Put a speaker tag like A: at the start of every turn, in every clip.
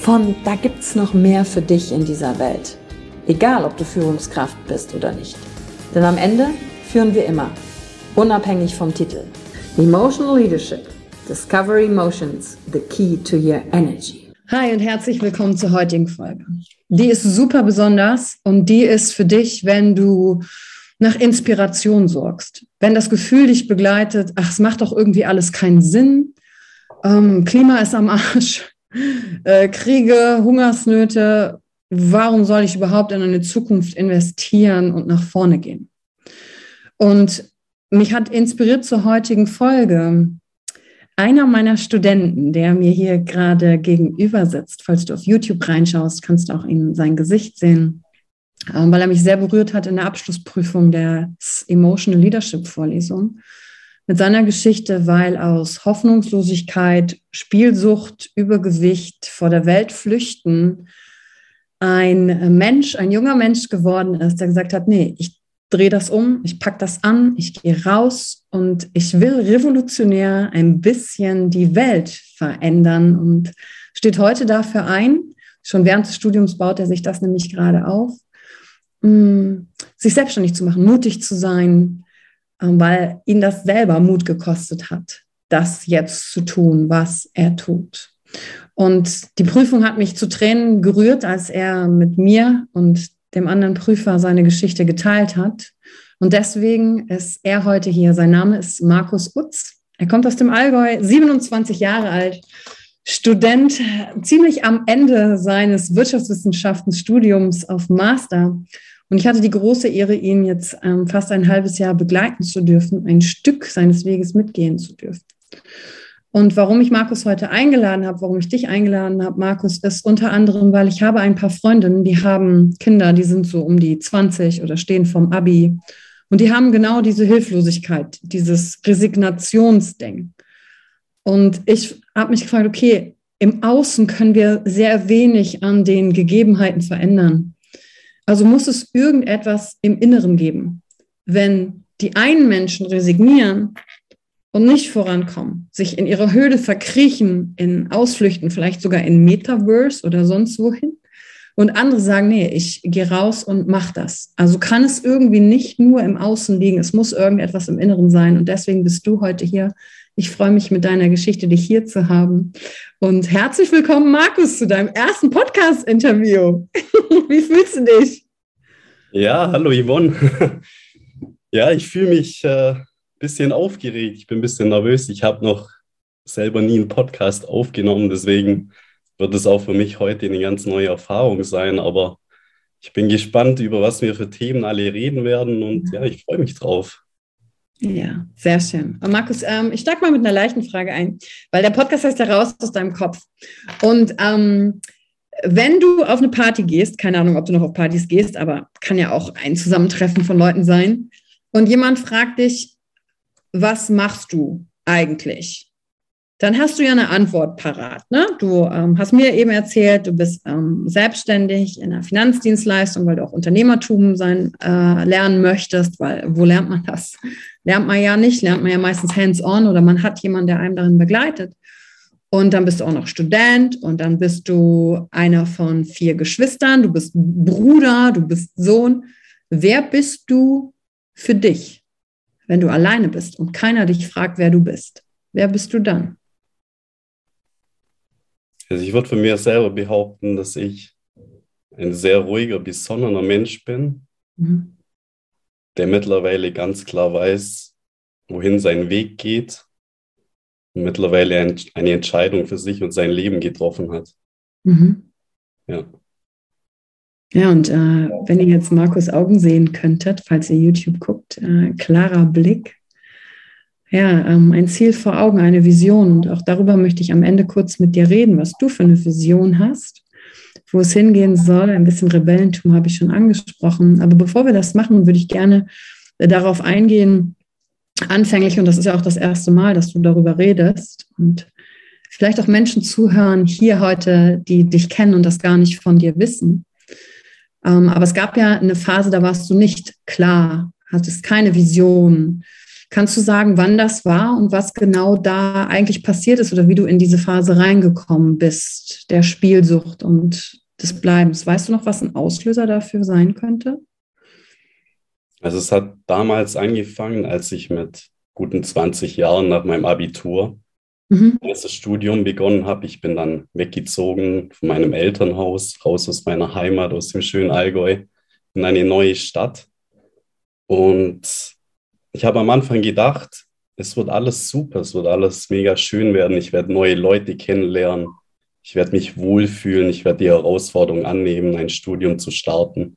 A: von da gibt's noch mehr für dich in dieser Welt. Egal, ob du Führungskraft bist oder nicht. Denn am Ende führen wir immer, unabhängig vom Titel. Emotional Leadership. Discover Emotions, the key to your energy. Hi und herzlich willkommen zur heutigen Folge. Die ist super besonders und die ist für dich, wenn du nach Inspiration sorgst. Wenn das Gefühl dich begleitet, ach, es macht doch irgendwie alles keinen Sinn, ähm, Klima ist am Arsch, äh, Kriege, Hungersnöte, warum soll ich überhaupt in eine Zukunft investieren und nach vorne gehen? Und mich hat inspiriert zur heutigen Folge einer meiner Studenten, der mir hier gerade gegenüber sitzt. Falls du auf YouTube reinschaust, kannst du auch in sein Gesicht sehen, ähm, weil er mich sehr berührt hat in der Abschlussprüfung der Emotional Leadership Vorlesung mit seiner Geschichte, weil aus Hoffnungslosigkeit, Spielsucht, Übergewicht, vor der Welt flüchten, ein Mensch, ein junger Mensch geworden ist, der gesagt hat, nee, ich drehe das um, ich packe das an, ich gehe raus und ich will revolutionär ein bisschen die Welt verändern und steht heute dafür ein. Schon während des Studiums baut er sich das nämlich gerade auf, mm, sich selbstständig zu machen, mutig zu sein, weil ihn das selber Mut gekostet hat, das jetzt zu tun, was er tut. Und die Prüfung hat mich zu Tränen gerührt, als er mit mir und dem anderen Prüfer seine Geschichte geteilt hat. Und deswegen ist er heute hier. Sein Name ist Markus Utz. Er kommt aus dem Allgäu, 27 Jahre alt, Student, ziemlich am Ende seines Wirtschaftswissenschaftenstudiums auf Master und ich hatte die große Ehre, ihn jetzt ähm, fast ein halbes Jahr begleiten zu dürfen, ein Stück seines Weges mitgehen zu dürfen. Und warum ich Markus heute eingeladen habe, warum ich dich eingeladen habe, Markus, ist unter anderem, weil ich habe ein paar Freundinnen, die haben Kinder, die sind so um die 20 oder stehen vom Abi. Und die haben genau diese Hilflosigkeit, dieses Resignationsdenken. Und ich habe mich gefragt, okay, im Außen können wir sehr wenig an den Gegebenheiten verändern. Also muss es irgendetwas im Inneren geben. Wenn die einen Menschen resignieren und nicht vorankommen, sich in ihrer Höhle verkriechen, in Ausflüchten, vielleicht sogar in Metaverse oder sonst wohin, und andere sagen, nee, ich gehe raus und mach das. Also kann es irgendwie nicht nur im Außen liegen, es muss irgendetwas im Inneren sein. Und deswegen bist du heute hier. Ich freue mich mit deiner Geschichte, dich hier zu haben. Und herzlich willkommen, Markus, zu deinem ersten Podcast-Interview. Wie fühlst du dich?
B: Ja, hallo Yvonne. ja, ich fühle mich ein äh, bisschen aufgeregt. Ich bin ein bisschen nervös. Ich habe noch selber nie einen Podcast aufgenommen. Deswegen wird es auch für mich heute eine ganz neue Erfahrung sein. Aber ich bin gespannt, über was wir für Themen alle reden werden. Und ja, ich freue mich drauf.
A: Ja, sehr schön. Und Markus, ähm, ich steige mal mit einer leichten Frage ein, weil der Podcast heißt ja raus aus deinem Kopf. Und ähm, wenn du auf eine Party gehst, keine Ahnung, ob du noch auf Partys gehst, aber kann ja auch ein Zusammentreffen von Leuten sein, und jemand fragt dich, was machst du eigentlich? dann hast du ja eine Antwort parat. Ne? Du ähm, hast mir eben erzählt, du bist ähm, selbstständig in der Finanzdienstleistung, weil du auch Unternehmertum sein äh, lernen möchtest, weil wo lernt man das? Lernt man ja nicht, lernt man ja meistens hands-on oder man hat jemanden, der einem darin begleitet. Und dann bist du auch noch Student und dann bist du einer von vier Geschwistern, du bist Bruder, du bist Sohn. Wer bist du für dich, wenn du alleine bist und keiner dich fragt, wer du bist? Wer bist du dann?
B: Also ich würde von mir selber behaupten, dass ich ein sehr ruhiger, besonnener Mensch bin, mhm. Der mittlerweile ganz klar weiß, wohin sein Weg geht und mittlerweile eine Entscheidung für sich und sein Leben getroffen hat. Mhm.
A: Ja. Ja, und äh, wenn ihr jetzt Markus Augen sehen könntet, falls ihr YouTube guckt, äh, klarer Blick, ja, ähm, ein Ziel vor Augen, eine Vision. Und auch darüber möchte ich am Ende kurz mit dir reden, was du für eine Vision hast, wo es hingehen soll. Ein bisschen Rebellentum habe ich schon angesprochen. Aber bevor wir das machen, würde ich gerne äh, darauf eingehen, anfänglich, und das ist ja auch das erste Mal, dass du darüber redest und vielleicht auch Menschen zuhören hier heute, die dich kennen und das gar nicht von dir wissen. Ähm, aber es gab ja eine Phase, da warst du nicht klar, hattest keine Vision, Kannst du sagen, wann das war und was genau da eigentlich passiert ist oder wie du in diese Phase reingekommen bist, der Spielsucht und des Bleibens? Weißt du noch, was ein Auslöser dafür sein könnte?
B: Also es hat damals angefangen, als ich mit guten 20 Jahren nach meinem Abitur mhm. das Studium begonnen habe. Ich bin dann weggezogen von meinem Elternhaus, raus aus meiner Heimat, aus dem schönen Allgäu, in eine neue Stadt. Und ich habe am Anfang gedacht, es wird alles super, es wird alles mega schön werden. Ich werde neue Leute kennenlernen. Ich werde mich wohlfühlen. Ich werde die Herausforderung annehmen, ein Studium zu starten.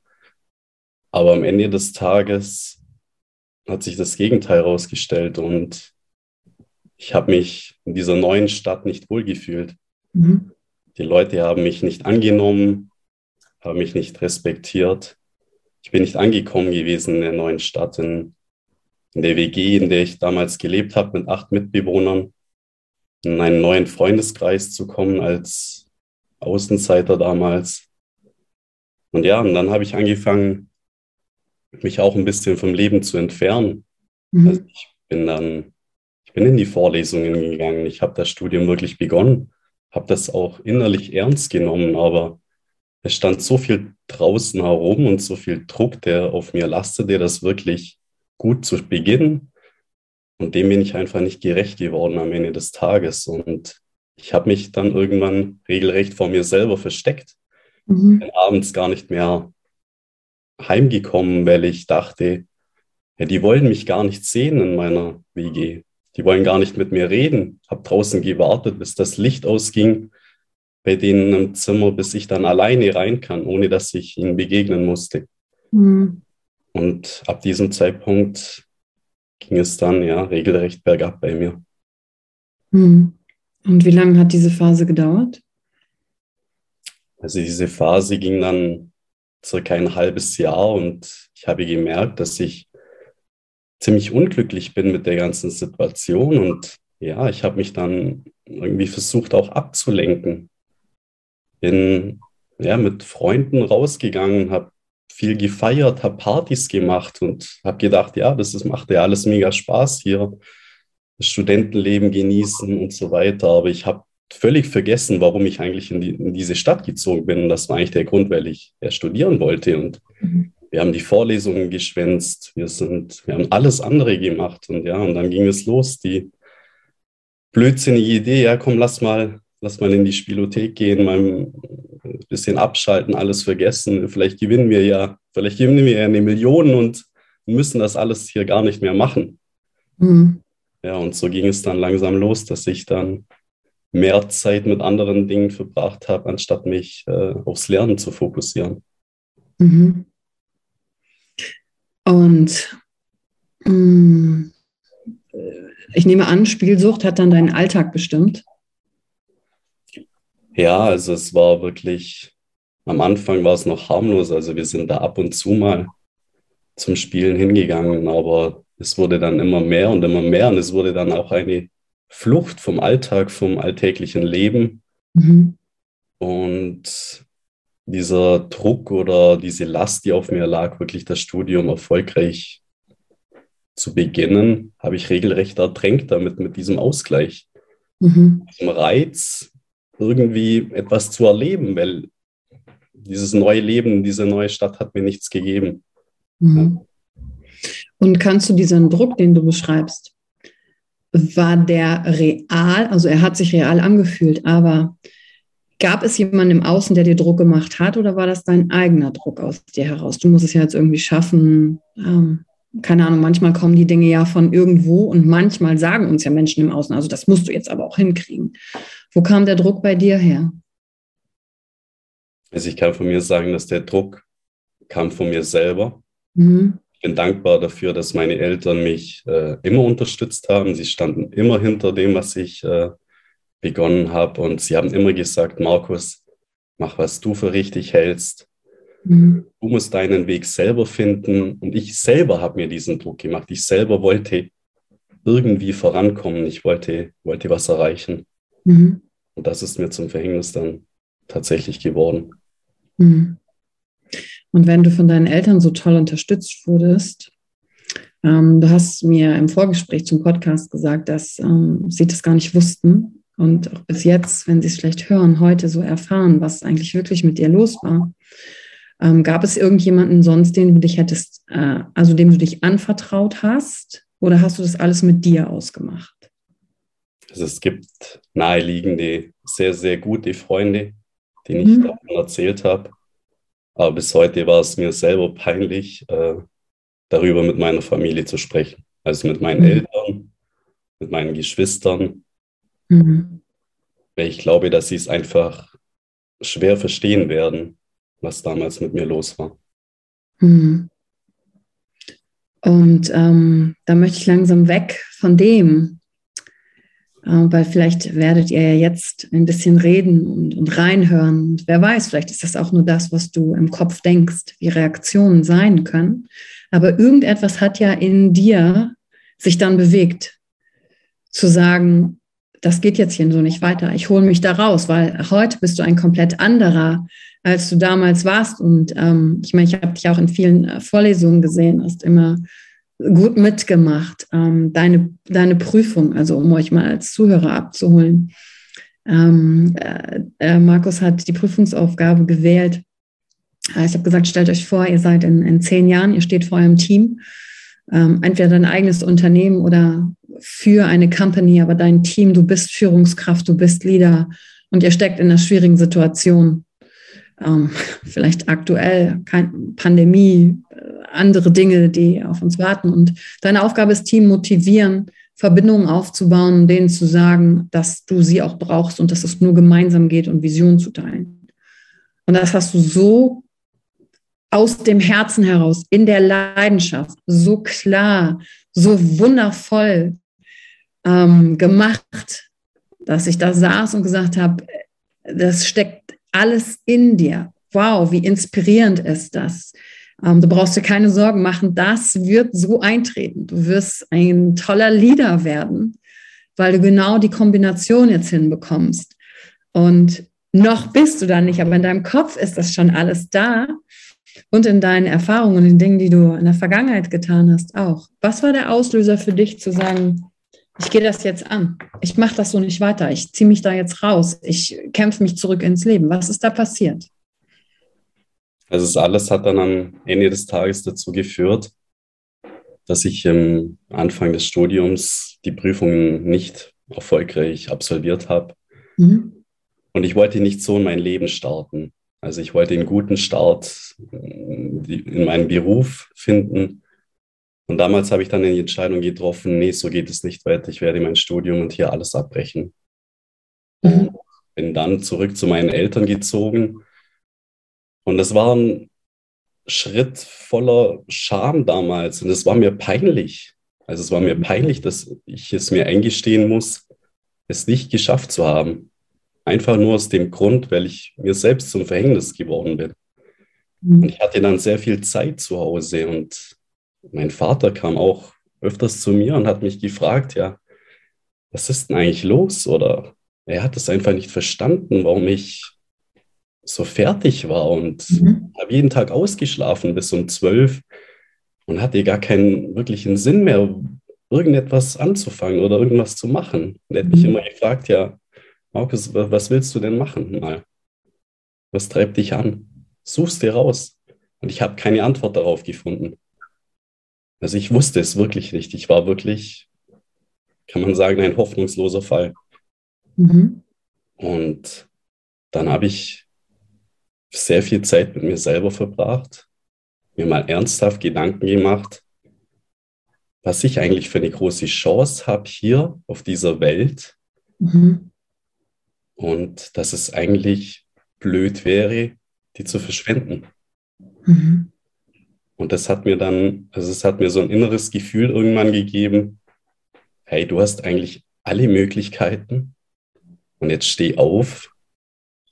B: Aber am Ende des Tages hat sich das Gegenteil herausgestellt und ich habe mich in dieser neuen Stadt nicht wohlgefühlt. Mhm. Die Leute haben mich nicht angenommen, haben mich nicht respektiert. Ich bin nicht angekommen gewesen in der neuen Stadt, in in der WG, in der ich damals gelebt habe, mit acht Mitbewohnern, in einen neuen Freundeskreis zu kommen als Außenseiter damals. Und ja, und dann habe ich angefangen, mich auch ein bisschen vom Leben zu entfernen. Mhm. Also ich bin dann, ich bin in die Vorlesungen gegangen. Ich habe das Studium wirklich begonnen, habe das auch innerlich ernst genommen, aber es stand so viel draußen herum und so viel Druck, der auf mir lastete, das wirklich gut zu beginnen. Und dem bin ich einfach nicht gerecht geworden am Ende des Tages. Und ich habe mich dann irgendwann regelrecht vor mir selber versteckt. Mhm. Bin abends gar nicht mehr heimgekommen, weil ich dachte, ja, die wollen mich gar nicht sehen in meiner WG. Die wollen gar nicht mit mir reden. Habe draußen gewartet, bis das Licht ausging bei denen im Zimmer, bis ich dann alleine rein kann, ohne dass ich ihnen begegnen musste. Mhm. Und ab diesem Zeitpunkt ging es dann ja regelrecht bergab bei mir.
A: Hm. Und wie lange hat diese Phase gedauert?
B: Also diese Phase ging dann circa ein halbes Jahr und ich habe gemerkt, dass ich ziemlich unglücklich bin mit der ganzen Situation und ja, ich habe mich dann irgendwie versucht auch abzulenken. Bin ja mit Freunden rausgegangen, habe viel gefeiert, habe Partys gemacht und habe gedacht, ja, das ist, macht ja alles mega Spaß hier, das Studentenleben genießen und so weiter. Aber ich habe völlig vergessen, warum ich eigentlich in, die, in, diese Stadt gezogen bin. Und das war eigentlich der Grund, weil ich ja studieren wollte. Und mhm. wir haben die Vorlesungen geschwänzt, wir sind, wir haben alles andere gemacht. Und ja, und dann ging es los, die blödsinnige Idee, ja, komm, lass mal, lass mal in die Spielothek gehen, mal ein bisschen abschalten, alles vergessen. Vielleicht gewinnen wir ja, vielleicht gewinnen wir ja eine Million und müssen das alles hier gar nicht mehr machen. Mhm. Ja, und so ging es dann langsam los, dass ich dann mehr Zeit mit anderen Dingen verbracht habe, anstatt mich äh, aufs Lernen zu fokussieren. Mhm.
A: Und mh, mm, ich nehme an, Spielsucht hat dann deinen Alltag bestimmt.
B: Ja, also es war wirklich, am Anfang war es noch harmlos. Also wir sind da ab und zu mal zum Spielen hingegangen, aber es wurde dann immer mehr und immer mehr und es wurde dann auch eine Flucht vom Alltag, vom alltäglichen Leben. Mhm. Und dieser Druck oder diese Last, die auf mir lag, wirklich das Studium erfolgreich zu beginnen, habe ich regelrecht ertränkt damit, mit diesem Ausgleich, mhm. diesem Reiz, irgendwie etwas zu erleben, weil dieses neue Leben, diese neue Stadt hat mir nichts gegeben.
A: Mhm. Und kannst du diesen Druck, den du beschreibst, war der real, also er hat sich real angefühlt, aber gab es jemanden im Außen, der dir Druck gemacht hat oder war das dein eigener Druck aus dir heraus? Du musst es ja jetzt irgendwie schaffen. Ähm, keine Ahnung, manchmal kommen die Dinge ja von irgendwo und manchmal sagen uns ja Menschen im Außen, also das musst du jetzt aber auch hinkriegen. Wo kam der Druck bei dir her?
B: Also ich kann von mir sagen, dass der Druck kam von mir selber. Mhm. Ich bin dankbar dafür, dass meine Eltern mich äh, immer unterstützt haben. Sie standen immer hinter dem, was ich äh, begonnen habe. Und sie haben immer gesagt, Markus, mach, was du für richtig hältst. Mhm. Du musst deinen Weg selber finden. Und ich selber habe mir diesen Druck gemacht. Ich selber wollte irgendwie vorankommen. Ich wollte, wollte was erreichen. Mhm. Und das ist mir zum Verhängnis dann tatsächlich geworden.
A: Mhm. Und wenn du von deinen Eltern so toll unterstützt wurdest, ähm, du hast mir im Vorgespräch zum Podcast gesagt, dass ähm, sie das gar nicht wussten und auch bis jetzt, wenn sie es vielleicht hören, heute so erfahren, was eigentlich wirklich mit dir los war. Ähm, gab es irgendjemanden sonst, den du dich hättest, äh, also dem du dich anvertraut hast, oder hast du das alles mit dir ausgemacht?
B: Also es gibt naheliegende, sehr, sehr gute Freunde, denen ich mhm. davon erzählt habe. Aber bis heute war es mir selber peinlich, äh, darüber mit meiner Familie zu sprechen. Also mit meinen mhm. Eltern, mit meinen Geschwistern. Mhm. Weil ich glaube, dass sie es einfach schwer verstehen werden, was damals mit mir los war.
A: Mhm. Und ähm, da möchte ich langsam weg von dem, weil vielleicht werdet ihr ja jetzt ein bisschen reden und, und reinhören. Und wer weiß, vielleicht ist das auch nur das, was du im Kopf denkst, wie Reaktionen sein können. Aber irgendetwas hat ja in dir sich dann bewegt, zu sagen, das geht jetzt hier so nicht weiter. Ich hole mich da raus, weil heute bist du ein komplett anderer, als du damals warst. Und ähm, ich meine, ich habe dich auch in vielen äh, Vorlesungen gesehen, hast immer gut mitgemacht. Ähm, deine, deine Prüfung, also um euch mal als Zuhörer abzuholen. Ähm, äh, äh, Markus hat die Prüfungsaufgabe gewählt. Äh, ich habe gesagt, stellt euch vor, ihr seid in, in zehn Jahren, ihr steht vor eurem Team, ähm, entweder dein eigenes Unternehmen oder für eine Company, aber dein Team, du bist Führungskraft, du bist Leader und ihr steckt in einer schwierigen Situation. Ähm, vielleicht aktuell, kein, Pandemie, äh, andere Dinge, die auf uns warten. Und deine Aufgabe ist, Team motivieren, Verbindungen aufzubauen, denen zu sagen, dass du sie auch brauchst und dass es nur gemeinsam geht und Visionen zu teilen. Und das hast du so aus dem Herzen heraus, in der Leidenschaft, so klar, so wundervoll ähm, gemacht, dass ich da saß und gesagt habe, das steckt alles in dir. Wow, wie inspirierend ist das. Ähm, du brauchst dir keine Sorgen machen, das wird so eintreten. Du wirst ein toller Leader werden, weil du genau die Kombination jetzt hinbekommst. Und noch bist du da nicht, aber in deinem Kopf ist das schon alles da und in deinen Erfahrungen und den Dingen, die du in der Vergangenheit getan hast, auch. Was war der Auslöser für dich zu sagen, ich gehe das jetzt an. Ich mache das so nicht weiter. Ich ziehe mich da jetzt raus. Ich kämpfe mich zurück ins Leben. Was ist da passiert?
B: Also das alles hat dann am Ende des Tages dazu geführt, dass ich am Anfang des Studiums die Prüfungen nicht erfolgreich absolviert habe. Mhm. Und ich wollte nicht so in mein Leben starten. Also ich wollte einen guten Start in meinen Beruf finden und damals habe ich dann die Entscheidung getroffen, nee, so geht es nicht weiter. Ich werde mein Studium und hier alles abbrechen. Mhm. Bin dann zurück zu meinen Eltern gezogen. Und das war ein Schritt voller Scham damals. Und es war mir peinlich. Also es war mir peinlich, dass ich es mir eingestehen muss, es nicht geschafft zu haben. Einfach nur aus dem Grund, weil ich mir selbst zum Verhängnis geworden bin. Mhm. Und ich hatte dann sehr viel Zeit zu Hause und mein Vater kam auch öfters zu mir und hat mich gefragt, ja, was ist denn eigentlich los? Oder er hat es einfach nicht verstanden, warum ich so fertig war und mhm. habe jeden Tag ausgeschlafen bis um zwölf und hatte gar keinen wirklichen Sinn mehr, irgendetwas anzufangen oder irgendwas zu machen. Und er hat mich mhm. immer gefragt, ja, Markus, was willst du denn machen mal? Was treibt dich an? Such's dir raus. Und ich habe keine Antwort darauf gefunden. Also ich wusste es wirklich nicht. Ich war wirklich, kann man sagen, ein hoffnungsloser Fall. Mhm. Und dann habe ich sehr viel Zeit mit mir selber verbracht, mir mal ernsthaft Gedanken gemacht, was ich eigentlich für eine große Chance habe hier auf dieser Welt mhm. und dass es eigentlich blöd wäre, die zu verschwenden. Mhm. Und das hat mir dann, also es hat mir so ein inneres Gefühl irgendwann gegeben, hey, du hast eigentlich alle Möglichkeiten und jetzt steh auf,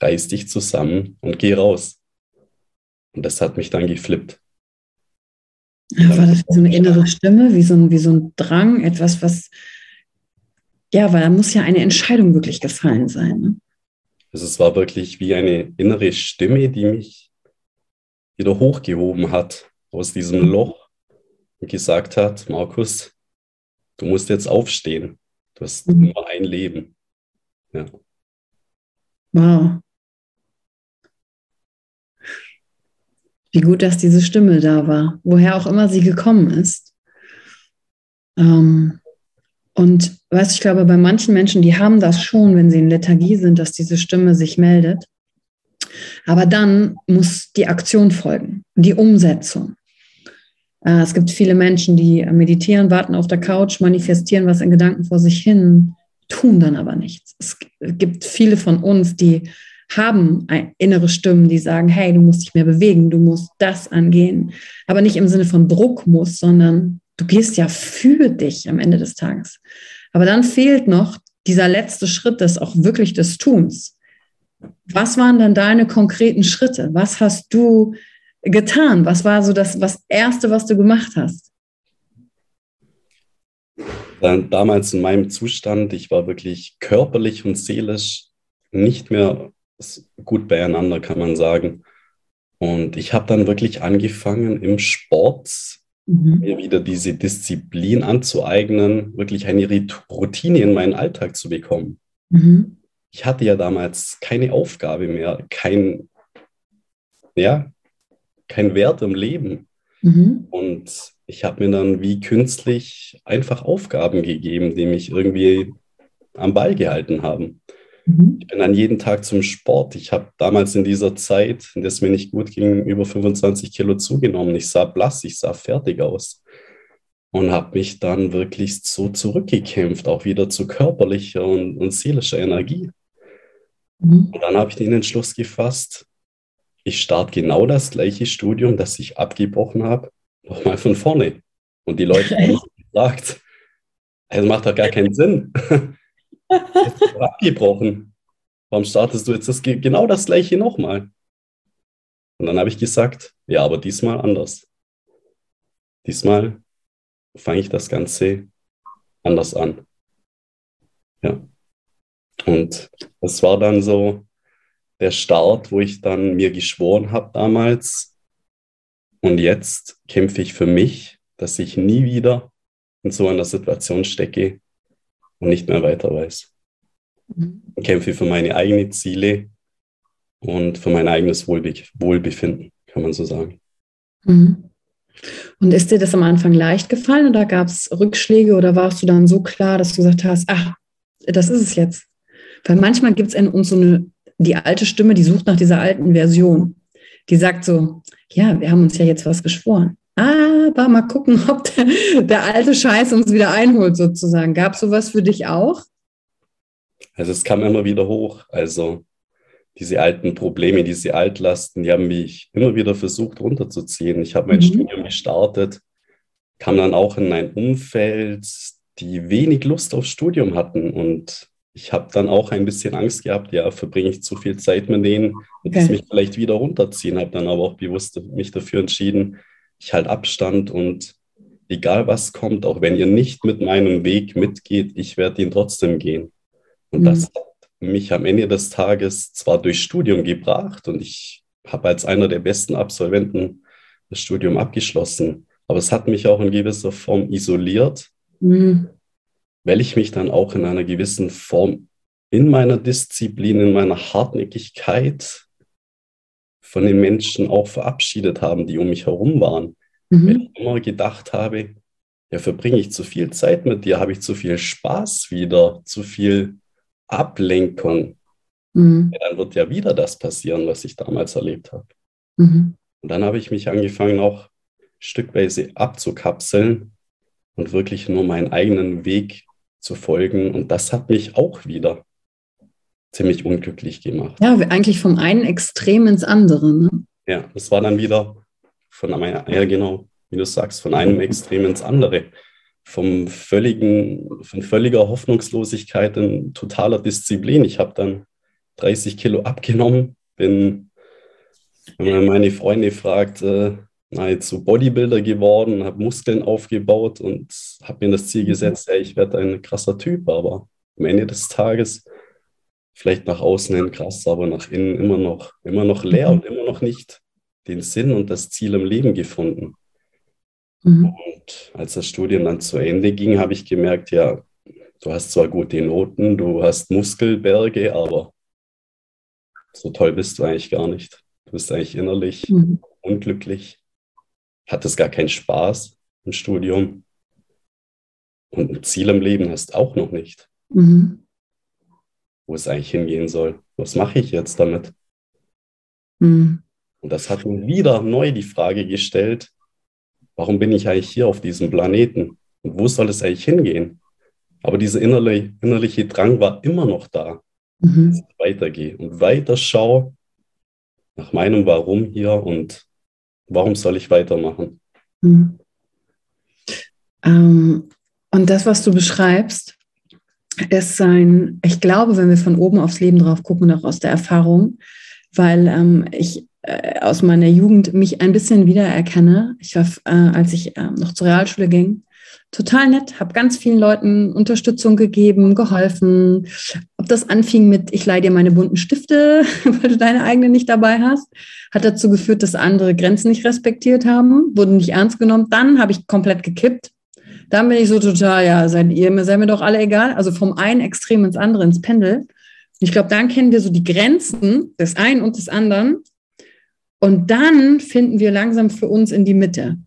B: reiß dich zusammen und geh raus. Und das hat mich dann geflippt.
A: Ja, war das wie so eine innere Stimme, wie so ein, wie so ein Drang, etwas, was, ja, weil da muss ja eine Entscheidung wirklich gefallen sein. Ne?
B: Also es war wirklich wie eine innere Stimme, die mich wieder hochgehoben hat aus diesem. Loch und gesagt hat, Markus, du musst jetzt aufstehen. Du hast mhm. nur ein Leben. Ja.
A: Wow. Wie gut, dass diese Stimme da war, woher auch immer sie gekommen ist. Ähm, und weißt, ich glaube, bei manchen Menschen, die haben das schon, wenn sie in Lethargie sind, dass diese Stimme sich meldet. Aber dann muss die Aktion folgen, die Umsetzung. Äh, es gibt viele Menschen, die meditieren, warten auf der Couch, manifestieren was in Gedanken vor sich hin, tun dann aber nichts. Es gibt viele von uns, die haben innere Stimmen, die sagen, hey, du musst dich mehr bewegen, du musst das angehen. Aber nicht im Sinne von Druck muss, sondern du gehst ja für dich am Ende des Tages. Aber dann fehlt noch dieser letzte Schritt des auch wirklich des Tuns. Was waren dann deine konkreten Schritte? Was hast du getan? Was war so das was Erste, was du gemacht hast?
B: Dann, damals in meinem Zustand, ich war wirklich körperlich und seelisch nicht mehr gut beieinander, kann man sagen. Und ich habe dann wirklich angefangen, im Sport mhm. mir wieder diese Disziplin anzueignen, wirklich eine Routine in meinen Alltag zu bekommen. Mhm. Ich hatte ja damals keine Aufgabe mehr, kein, ja, kein Wert im Leben. Mhm. Und ich habe mir dann wie künstlich einfach Aufgaben gegeben, die mich irgendwie am Ball gehalten haben. Mhm. Ich bin dann jeden Tag zum Sport. Ich habe damals in dieser Zeit, in der es mir nicht gut ging, über 25 Kilo zugenommen. Ich sah blass, ich sah fertig aus und habe mich dann wirklich so zurückgekämpft, auch wieder zu körperlicher und, und seelischer Energie. Mhm. Und dann habe ich den Entschluss gefasst, ich starte genau das gleiche Studium, das ich abgebrochen habe, nochmal von vorne. Und die Leute haben gesagt, das macht doch gar keinen Sinn. Abgebrochen. Warum startest du jetzt das, genau das gleiche nochmal? Und dann habe ich gesagt, ja, aber diesmal anders. Diesmal fange ich das Ganze anders an. Ja. Und das war dann so der Start, wo ich dann mir geschworen habe damals. Und jetzt kämpfe ich für mich, dass ich nie wieder in so einer Situation stecke, und nicht mehr weiter weiß. Mhm. Ich kämpfe für meine eigenen Ziele und für mein eigenes Wohlbe Wohlbefinden, kann man so sagen.
A: Mhm. Und ist dir das am Anfang leicht gefallen oder gab es Rückschläge oder warst du dann so klar, dass du gesagt hast, ach, das ist es jetzt? Weil manchmal gibt es in uns so eine, die alte Stimme, die sucht nach dieser alten Version. Die sagt so, ja, wir haben uns ja jetzt was geschworen. Aber mal gucken, ob der, der alte Scheiß uns wieder einholt, sozusagen. Gab es sowas für dich auch?
B: Also es kam immer wieder hoch. Also diese alten Probleme, diese Altlasten, die haben mich immer wieder versucht runterzuziehen. Ich habe mein mhm. Studium gestartet, kam dann auch in ein Umfeld, die wenig Lust aufs Studium hatten. Und ich habe dann auch ein bisschen Angst gehabt, ja, verbringe ich zu viel Zeit mit denen und okay. mich vielleicht wieder runterziehen. Habe dann aber auch bewusst mich dafür entschieden, ich halte Abstand und egal was kommt, auch wenn ihr nicht mit meinem Weg mitgeht, ich werde ihn trotzdem gehen. Und mhm. das hat mich am Ende des Tages zwar durch Studium gebracht und ich habe als einer der besten Absolventen das Studium abgeschlossen, aber es hat mich auch in gewisser Form isoliert, mhm. Weil ich mich dann auch in einer gewissen Form in meiner Disziplin, in meiner Hartnäckigkeit von den Menschen auch verabschiedet haben, die um mich herum waren. Mhm. Weil ich immer gedacht habe, ja, verbringe ich zu viel Zeit mit dir, habe ich zu viel Spaß wieder, zu viel Ablenkung. Mhm. Ja, dann wird ja wieder das passieren, was ich damals erlebt habe. Mhm. Und dann habe ich mich angefangen, auch stückweise abzukapseln und wirklich nur meinen eigenen Weg zu folgen. Und das hat mich auch wieder ziemlich unglücklich gemacht.
A: Ja, eigentlich vom einen Extrem ins andere. Ne?
B: Ja, das war dann wieder von einem, ja genau, wie du sagst, von einem Extrem ins andere. Vom völligen, von völliger Hoffnungslosigkeit in totaler Disziplin. Ich habe dann 30 Kilo abgenommen, bin, wenn man meine Freunde fragt, äh, nahezu Bodybuilder geworden, habe Muskeln aufgebaut und habe mir das Ziel gesetzt, ja, ich werde ein krasser Typ, aber am Ende des Tages vielleicht nach außen hin krass, aber nach innen immer noch, immer noch leer und immer noch nicht den Sinn und das Ziel im Leben gefunden. Mhm. Und als das Studium dann zu Ende ging, habe ich gemerkt, ja, du hast zwar gute Noten, du hast Muskelberge, aber so toll bist du eigentlich gar nicht. Du bist eigentlich innerlich mhm. unglücklich, hattest gar keinen Spaß im Studium und ein Ziel im Leben hast auch noch nicht. Mhm wo es eigentlich hingehen soll. Was mache ich jetzt damit? Mhm. Und das hat mir wieder neu die Frage gestellt, warum bin ich eigentlich hier auf diesem Planeten? Und wo soll es eigentlich hingehen? Aber dieser innerliche, innerliche Drang war immer noch da, mhm. dass ich weitergehe und weiter schaue nach meinem Warum hier und warum soll ich weitermachen. Mhm.
A: Ähm, und das, was du beschreibst, ist sein, ich glaube, wenn wir von oben aufs Leben drauf gucken, auch aus der Erfahrung, weil ähm, ich äh, aus meiner Jugend mich ein bisschen wiedererkenne. Ich war, äh, als ich äh, noch zur Realschule ging, total nett, habe ganz vielen Leuten Unterstützung gegeben, geholfen. Ob das anfing mit, ich leih dir meine bunten Stifte, weil du deine eigenen nicht dabei hast, hat dazu geführt, dass andere Grenzen nicht respektiert haben, wurden nicht ernst genommen. Dann habe ich komplett gekippt dann bin ich so total, ja, seid ihr, seid mir doch alle egal. Also vom einen Extrem ins andere, ins Pendel. Und ich glaube, dann kennen wir so die Grenzen des einen und des anderen. Und dann finden wir langsam für uns in die Mitte.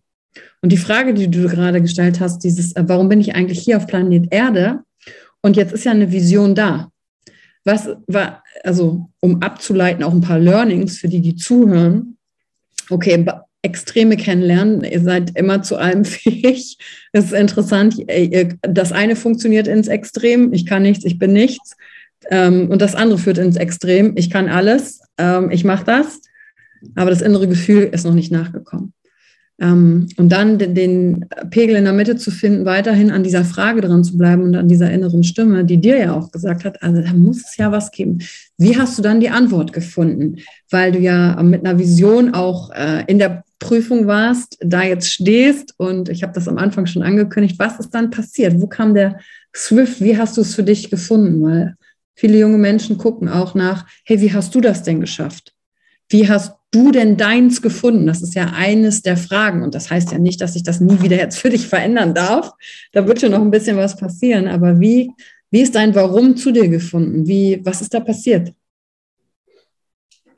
A: Und die Frage, die du gerade gestellt hast, dieses, äh, warum bin ich eigentlich hier auf Planet Erde? Und jetzt ist ja eine Vision da. Was war, also um abzuleiten, auch ein paar Learnings für die, die zuhören. Okay, Extreme kennenlernen. Ihr seid immer zu allem fähig. Es ist interessant. Das eine funktioniert ins Extrem. Ich kann nichts, ich bin nichts. Ähm, und das andere führt ins Extrem. Ich kann alles. Ähm, ich mache das. Aber das innere Gefühl ist noch nicht nachgekommen. Ähm, und dann den, Pegel in der Mitte zu finden, weiterhin an dieser Frage dran zu bleiben und an dieser inneren Stimme, die dir ja auch gesagt hat, also da muss es ja was geben. Wie hast du dann die Antwort gefunden? Weil du ja mit einer Vision auch äh, in der Prüfung warst, da jetzt stehst und ich habe das am Anfang schon angekündigt, was ist dann passiert? Wo kam der Swift? Wie hast du es für dich gefunden? Weil viele junge Menschen gucken auch nach, hey, wie hast du das denn geschafft? Wie hast du denn deins gefunden? Das ist ja eines der Fragen. Und das heißt ja nicht, dass ich das nie wieder jetzt für dich verändern darf. Da wird schon noch ein bisschen was passieren. Aber wie, wie ist dein Warum zu dir gefunden? Wie, was ist da passiert?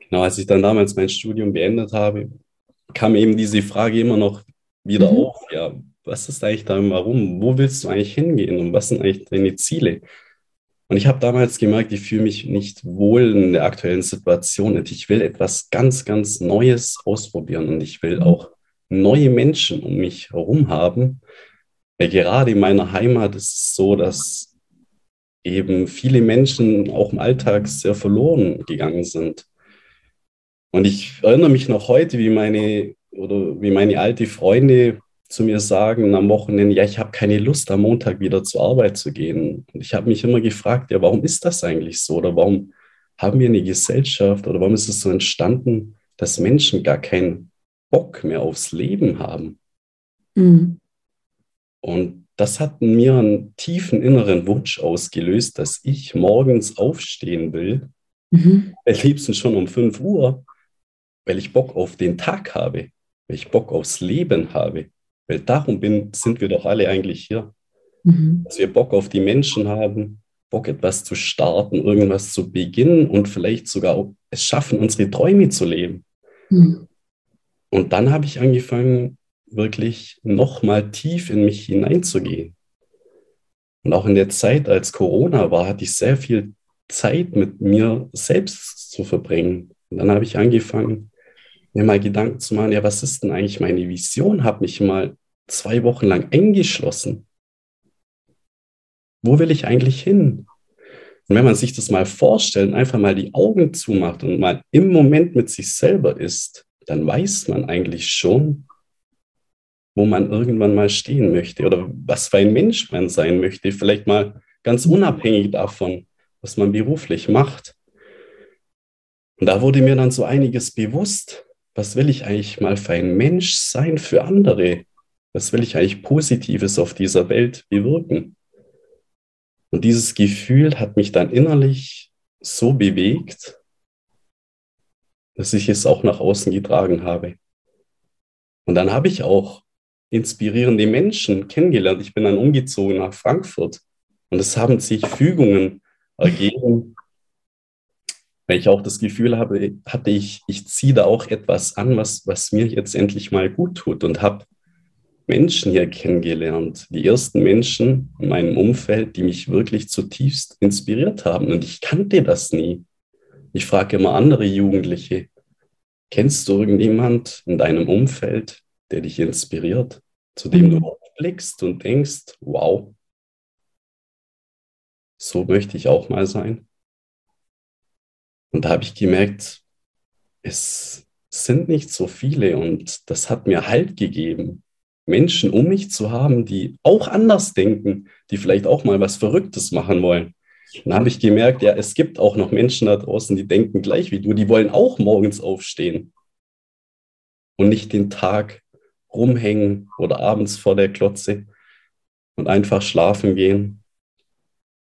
B: Genau, als ich dann damals mein Studium beendet habe, kam eben diese Frage immer noch wieder mhm. auf. Ja, was ist eigentlich dein Warum? Wo willst du eigentlich hingehen und was sind eigentlich deine Ziele? Und ich habe damals gemerkt, ich fühle mich nicht wohl in der aktuellen Situation und ich will etwas ganz, ganz Neues ausprobieren und ich will auch neue Menschen um mich herum haben. Weil gerade in meiner Heimat ist es so, dass eben viele Menschen auch im Alltag sehr verloren gegangen sind. Und ich erinnere mich noch heute, wie meine oder wie meine alte Freunde zu mir sagen am Wochenende, ja, ich habe keine Lust, am Montag wieder zur Arbeit zu gehen. Und ich habe mich immer gefragt, ja, warum ist das eigentlich so? Oder warum haben wir eine Gesellschaft oder warum ist es so entstanden, dass Menschen gar keinen Bock mehr aufs Leben haben? Mhm. Und das hat in mir einen tiefen inneren Wunsch ausgelöst, dass ich morgens aufstehen will, mhm. am liebsten schon um 5 Uhr, weil ich Bock auf den Tag habe, weil ich Bock aufs Leben habe. Weil darum bin, sind wir doch alle eigentlich hier. Mhm. Dass wir Bock auf die Menschen haben, Bock etwas zu starten, irgendwas zu beginnen und vielleicht sogar es schaffen, unsere Träume zu leben. Mhm. Und dann habe ich angefangen, wirklich nochmal tief in mich hineinzugehen. Und auch in der Zeit, als Corona war, hatte ich sehr viel Zeit mit mir selbst zu verbringen. Und dann habe ich angefangen, mir mal Gedanken zu machen, ja, was ist denn eigentlich meine Vision? Habe mich mal zwei Wochen lang eingeschlossen. Wo will ich eigentlich hin? Und wenn man sich das mal vorstellt, einfach mal die Augen zumacht und mal im Moment mit sich selber ist, dann weiß man eigentlich schon, wo man irgendwann mal stehen möchte oder was für ein Mensch man sein möchte. Vielleicht mal ganz unabhängig davon, was man beruflich macht. Und da wurde mir dann so einiges bewusst. Was will ich eigentlich mal für ein Mensch sein für andere? Was will ich eigentlich Positives auf dieser Welt bewirken? Und dieses Gefühl hat mich dann innerlich so bewegt, dass ich es auch nach außen getragen habe. Und dann habe ich auch inspirierende Menschen kennengelernt. Ich bin dann umgezogen nach Frankfurt und es haben sich Fügungen ergeben, weil ich auch das Gefühl habe, hatte ich, ich ziehe da auch etwas an, was, was mir jetzt endlich mal gut tut und habe Menschen hier kennengelernt, die ersten Menschen in meinem Umfeld, die mich wirklich zutiefst inspiriert haben. Und ich kannte das nie. Ich frage immer andere Jugendliche, kennst du irgendjemand in deinem Umfeld, der dich inspiriert, zu dem du mhm. aufblickst und denkst, wow, so möchte ich auch mal sein. Und da habe ich gemerkt, es sind nicht so viele und das hat mir Halt gegeben. Menschen um mich zu haben, die auch anders denken, die vielleicht auch mal was Verrücktes machen wollen. Dann habe ich gemerkt, ja, es gibt auch noch Menschen da draußen, die denken gleich wie du, die wollen auch morgens aufstehen und nicht den Tag rumhängen oder abends vor der Klotze und einfach schlafen gehen,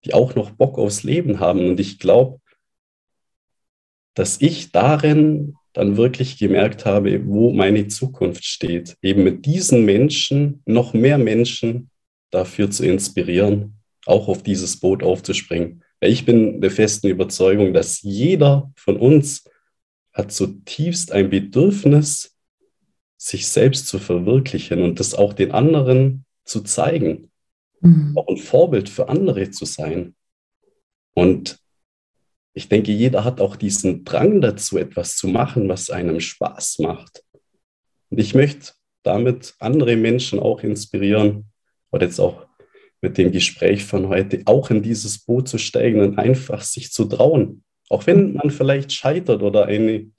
B: die auch noch Bock aufs Leben haben. Und ich glaube, dass ich darin dann wirklich gemerkt habe, wo meine Zukunft steht. Eben mit diesen Menschen, noch mehr Menschen dafür zu inspirieren, auch auf dieses Boot aufzuspringen. Ich bin der festen Überzeugung, dass jeder von uns hat zutiefst ein Bedürfnis, sich selbst zu verwirklichen und das auch den anderen zu zeigen, mhm. auch ein Vorbild für andere zu sein. Und ich denke, jeder hat auch diesen Drang dazu, etwas zu machen, was einem Spaß macht. Und ich möchte damit andere Menschen auch inspirieren, oder jetzt auch mit dem Gespräch von heute, auch in dieses Boot zu steigen und einfach sich zu trauen. Auch wenn man vielleicht scheitert oder eine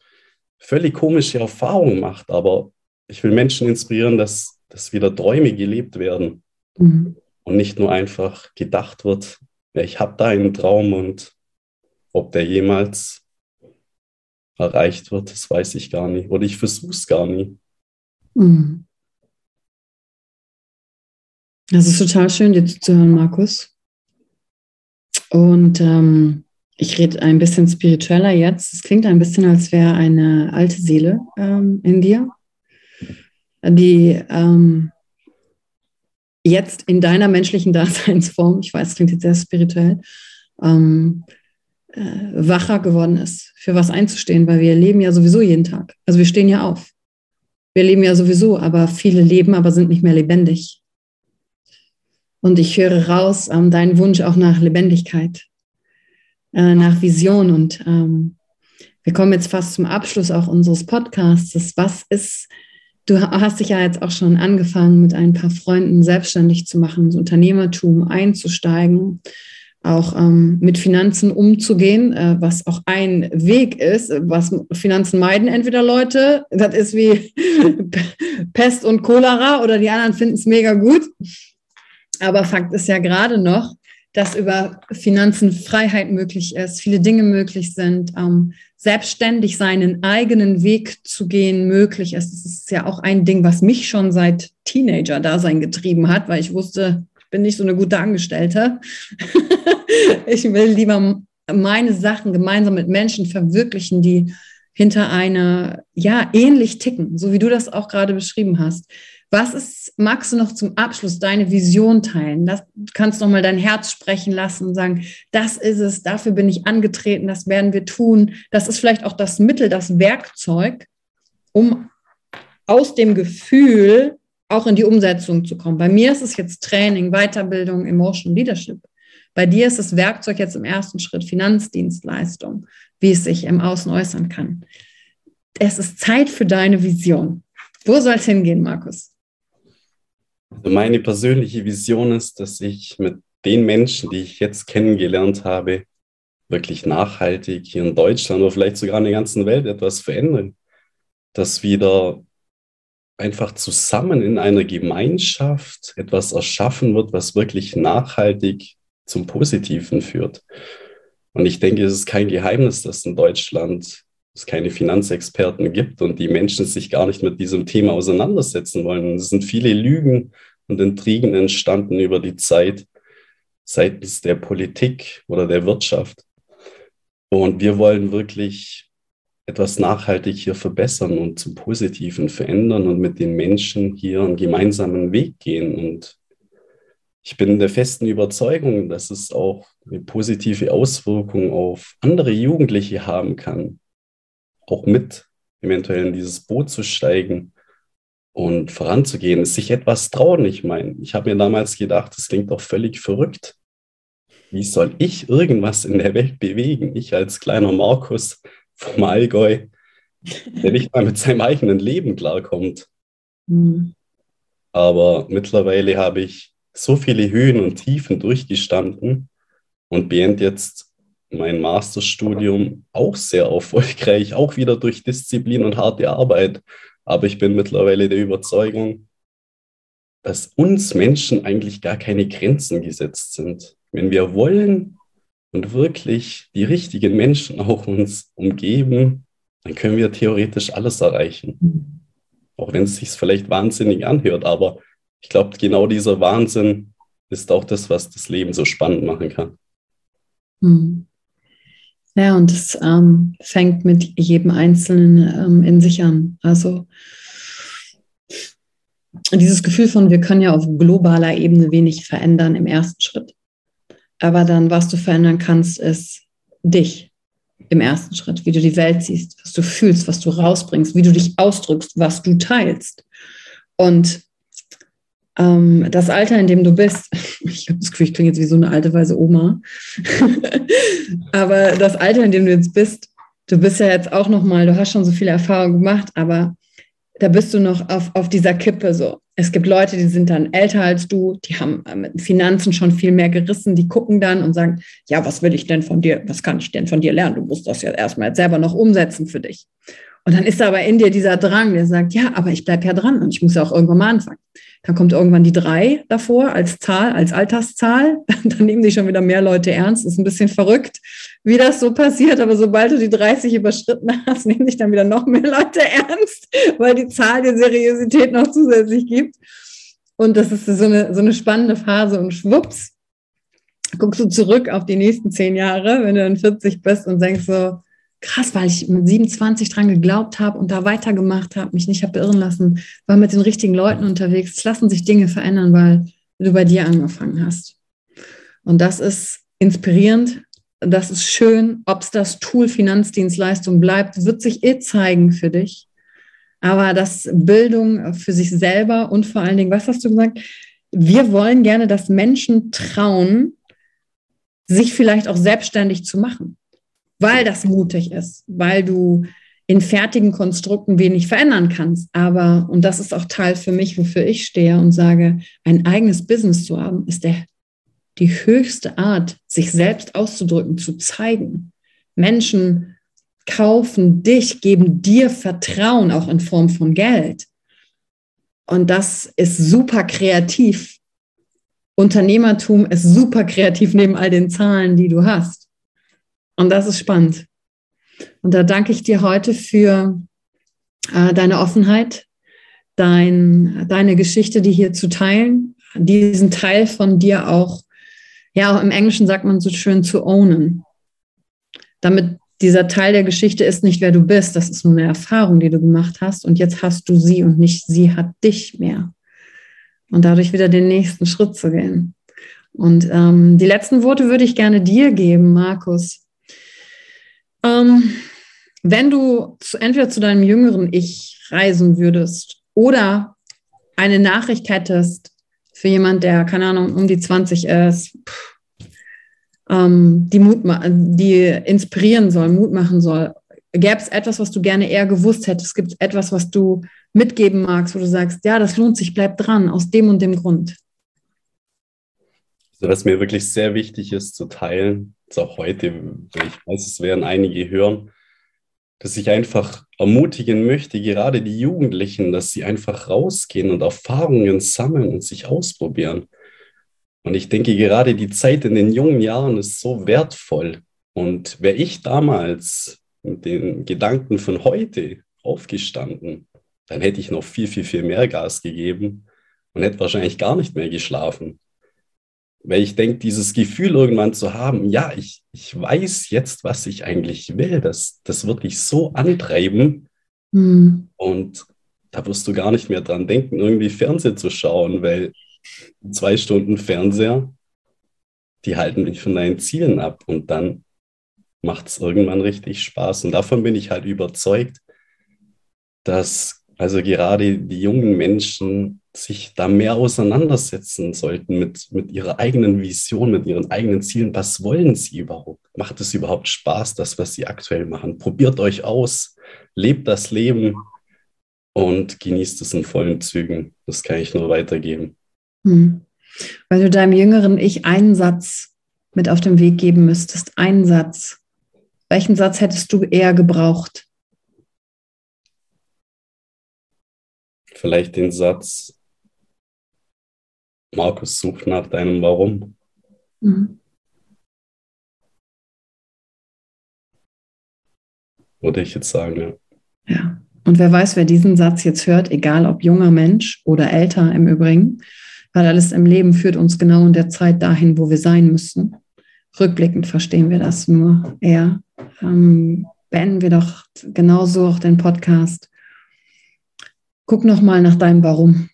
B: völlig komische Erfahrung macht, aber ich will Menschen inspirieren, dass, dass wieder Träume gelebt werden mhm. und nicht nur einfach gedacht wird, ja, ich habe da einen Traum und ob der jemals erreicht wird, das weiß ich gar nicht. Oder ich versuche es gar nicht. Mhm.
A: Das ist total schön, dir zuzuhören, Markus. Und ähm, ich rede ein bisschen spiritueller jetzt. Es klingt ein bisschen, als wäre eine alte Seele ähm, in dir, die ähm, jetzt in deiner menschlichen Daseinsform, ich weiß, es klingt jetzt sehr spirituell, ähm, äh, wacher geworden ist, für was einzustehen, weil wir leben ja sowieso jeden Tag. Also wir stehen ja auf. Wir leben ja sowieso, aber viele leben, aber sind nicht mehr lebendig. Und ich höre raus ähm, deinen Wunsch auch nach Lebendigkeit, äh, nach Vision. Und ähm, wir kommen jetzt fast zum Abschluss auch unseres Podcasts. Was ist, du hast dich ja jetzt auch schon angefangen, mit ein paar Freunden selbstständig zu machen, ins Unternehmertum einzusteigen auch ähm, mit Finanzen umzugehen, äh, was auch ein Weg ist, was Finanzen meiden entweder Leute, das ist wie Pest und Cholera oder die anderen finden es mega gut. Aber Fakt ist ja gerade noch, dass über Finanzen Freiheit möglich ist, viele Dinge möglich sind, ähm, selbstständig seinen eigenen Weg zu gehen möglich ist. Das ist ja auch ein Ding, was mich schon seit Teenager-Dasein getrieben hat, weil ich wusste, bin nicht so eine gute Angestellte. ich will lieber meine Sachen gemeinsam mit Menschen verwirklichen, die hinter einer, ja, ähnlich ticken, so wie du das auch gerade beschrieben hast. Was ist, magst du noch zum Abschluss deine Vision teilen? Das, du kannst noch mal dein Herz sprechen lassen und sagen, das ist es, dafür bin ich angetreten, das werden wir tun. Das ist vielleicht auch das Mittel, das Werkzeug, um aus dem Gefühl auch in die Umsetzung zu kommen. Bei mir ist es jetzt Training, Weiterbildung, Emotion Leadership. Bei dir ist das Werkzeug jetzt im ersten Schritt Finanzdienstleistung, wie es sich im Außen äußern kann. Es ist Zeit für deine Vision. Wo soll es hingehen, Markus?
B: Also meine persönliche Vision ist, dass ich mit den Menschen, die ich jetzt kennengelernt habe, wirklich nachhaltig hier in Deutschland oder vielleicht sogar in der ganzen Welt etwas verändern. Dass wieder einfach zusammen in einer Gemeinschaft etwas erschaffen wird, was wirklich nachhaltig zum Positiven führt. Und ich denke, es ist kein Geheimnis, dass in Deutschland es keine Finanzexperten gibt und die Menschen sich gar nicht mit diesem Thema auseinandersetzen wollen. Es sind viele Lügen und Intrigen entstanden über die Zeit seitens der Politik oder der Wirtschaft. Und wir wollen wirklich etwas nachhaltig hier verbessern und zum Positiven verändern und mit den Menschen hier einen gemeinsamen Weg gehen. Und ich bin der festen Überzeugung, dass es auch eine positive Auswirkung auf andere Jugendliche haben kann, auch mit eventuell in dieses Boot zu steigen und voranzugehen, sich etwas trauen. Ich meine, ich habe mir damals gedacht, das klingt doch völlig verrückt. Wie soll ich irgendwas in der Welt bewegen? Ich als kleiner Markus vom Allgäu, der nicht mal mit seinem eigenen Leben klarkommt. Mhm. Aber mittlerweile habe ich so viele Höhen und Tiefen durchgestanden und beende jetzt mein Masterstudium auch sehr erfolgreich, auch wieder durch Disziplin und harte Arbeit. Aber ich bin mittlerweile der Überzeugung, dass uns Menschen eigentlich gar keine Grenzen gesetzt sind. Wenn wir wollen und wirklich die richtigen Menschen auch uns umgeben, dann können wir theoretisch alles erreichen. Auch wenn es sich vielleicht wahnsinnig anhört, aber ich glaube, genau dieser Wahnsinn ist auch das, was das Leben so spannend machen kann.
A: Hm. Ja, und es ähm, fängt mit jedem Einzelnen ähm, in sich an. Also dieses Gefühl von, wir können ja auf globaler Ebene wenig verändern im ersten Schritt. Aber dann, was du verändern kannst, ist dich im ersten Schritt, wie du die Welt siehst, was du fühlst, was du rausbringst, wie du dich ausdrückst, was du teilst. Und ähm, das Alter, in dem du bist, ich habe das Gefühl, ich klinge jetzt wie so eine alte weise Oma, aber das Alter, in dem du jetzt bist, du bist ja jetzt auch noch mal, du hast schon so viele Erfahrungen gemacht, aber da bist du noch auf, auf dieser Kippe so. Es gibt Leute, die sind dann älter als du, die haben äh, mit Finanzen schon viel mehr gerissen, die gucken dann und sagen, ja, was will ich denn von dir, was kann ich denn von dir lernen? Du musst das ja erstmal selber noch umsetzen für dich. Und dann ist aber in dir dieser Drang, der sagt, ja, aber ich bleibe ja dran und ich muss ja auch irgendwann mal anfangen. Dann kommt irgendwann die drei davor als Zahl, als Alterszahl. Dann nehmen sich schon wieder mehr Leute ernst. Das ist ein bisschen verrückt, wie das so passiert. Aber sobald du die 30 überschritten hast, nehmen sich dann wieder noch mehr Leute ernst, weil die Zahl der Seriosität noch zusätzlich gibt. Und das ist so eine, so eine spannende Phase. Und schwupps, guckst du zurück auf die nächsten zehn Jahre, wenn du dann 40 bist und denkst so, krass, weil ich mit 27 dran geglaubt habe und da weitergemacht habe, mich nicht habe beirren lassen, war mit den richtigen Leuten unterwegs. Es lassen sich Dinge verändern, weil du bei dir angefangen hast. Und das ist inspirierend, das ist schön. Ob es das Tool Finanzdienstleistung bleibt, wird sich eh zeigen für dich. Aber das Bildung für sich selber und vor allen Dingen, was hast du gesagt? Wir wollen gerne, dass Menschen trauen, sich vielleicht auch selbstständig zu machen weil das mutig ist, weil du in fertigen Konstrukten wenig verändern kannst. Aber, und das ist auch Teil für mich, wofür ich stehe und sage, ein eigenes Business zu haben, ist der, die höchste Art, sich selbst auszudrücken, zu zeigen. Menschen kaufen dich, geben dir Vertrauen, auch in Form von Geld. Und das ist super kreativ Unternehmertum ist super kreativ neben all den Zahlen, die du hast. Und das ist spannend. Und da danke ich dir heute für äh, deine Offenheit, dein, deine Geschichte, die hier zu teilen, diesen Teil von dir auch, ja, auch im Englischen sagt man so schön zu ownen. Damit dieser Teil der Geschichte ist nicht, wer du bist, das ist nur eine Erfahrung, die du gemacht hast und jetzt hast du sie und nicht sie hat dich mehr. Und dadurch wieder den nächsten Schritt zu gehen. Und ähm, die letzten Worte würde ich gerne dir geben, Markus. Ähm, wenn du zu, entweder zu deinem jüngeren Ich reisen würdest oder eine Nachricht hättest für jemand, der, keine Ahnung, um die 20 ist, pff, ähm, die, Mut, die inspirieren soll, Mut machen soll, gäbe es etwas, was du gerne eher gewusst hättest? Gibt es etwas, was du mitgeben magst, wo du sagst, ja, das lohnt sich, bleib dran, aus dem und dem Grund?
B: Also, was mir wirklich sehr wichtig ist zu teilen, ist auch heute, ich weiß, es werden einige hören, dass ich einfach ermutigen möchte, gerade die Jugendlichen, dass sie einfach rausgehen und Erfahrungen sammeln und sich ausprobieren. Und ich denke, gerade die Zeit in den jungen Jahren ist so wertvoll. Und wäre ich damals mit den Gedanken von heute aufgestanden, dann hätte ich noch viel, viel, viel mehr Gas gegeben und hätte wahrscheinlich gar nicht mehr geschlafen. Weil ich denke, dieses Gefühl irgendwann zu haben, ja, ich, ich weiß jetzt, was ich eigentlich will, das, das wird dich so antreiben. Mhm. Und da wirst du gar nicht mehr dran denken, irgendwie Fernsehen zu schauen, weil zwei Stunden Fernseher, die halten dich von deinen Zielen ab. Und dann macht es irgendwann richtig Spaß. Und davon bin ich halt überzeugt, dass also gerade die jungen Menschen sich da mehr auseinandersetzen sollten mit, mit ihrer eigenen Vision, mit ihren eigenen Zielen. Was wollen sie überhaupt? Macht es überhaupt Spaß, das, was sie aktuell machen? Probiert euch aus, lebt das Leben und genießt es in vollen Zügen. Das kann ich nur weitergeben.
A: Hm. Weil du deinem jüngeren Ich einen Satz mit auf den Weg geben müsstest, einen Satz. Welchen Satz hättest du eher gebraucht?
B: Vielleicht den Satz, Markus sucht nach deinem Warum. Mhm. Würde ich jetzt sagen, ja.
A: Ja. Und wer weiß, wer diesen Satz jetzt hört, egal ob junger Mensch oder älter im Übrigen, weil alles im Leben führt uns genau in der Zeit dahin, wo wir sein müssen. Rückblickend verstehen wir das nur eher. Ähm, beenden wir doch genauso auch den Podcast. Guck nochmal nach deinem Warum.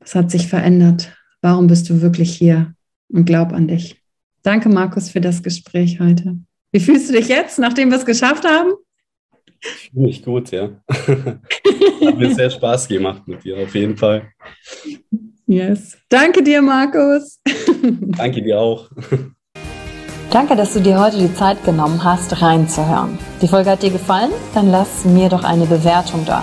A: Was hat sich verändert? Warum bist du wirklich hier? Und glaub an dich. Danke, Markus, für das Gespräch heute. Wie fühlst du dich jetzt, nachdem wir es geschafft haben?
B: Ich fühle mich gut, ja. Hat mir sehr Spaß gemacht mit dir, auf jeden Fall.
A: Yes. Danke dir, Markus.
B: Danke dir auch.
A: Danke, dass du dir heute die Zeit genommen hast, reinzuhören. Die Folge hat dir gefallen? Dann lass mir doch eine Bewertung da.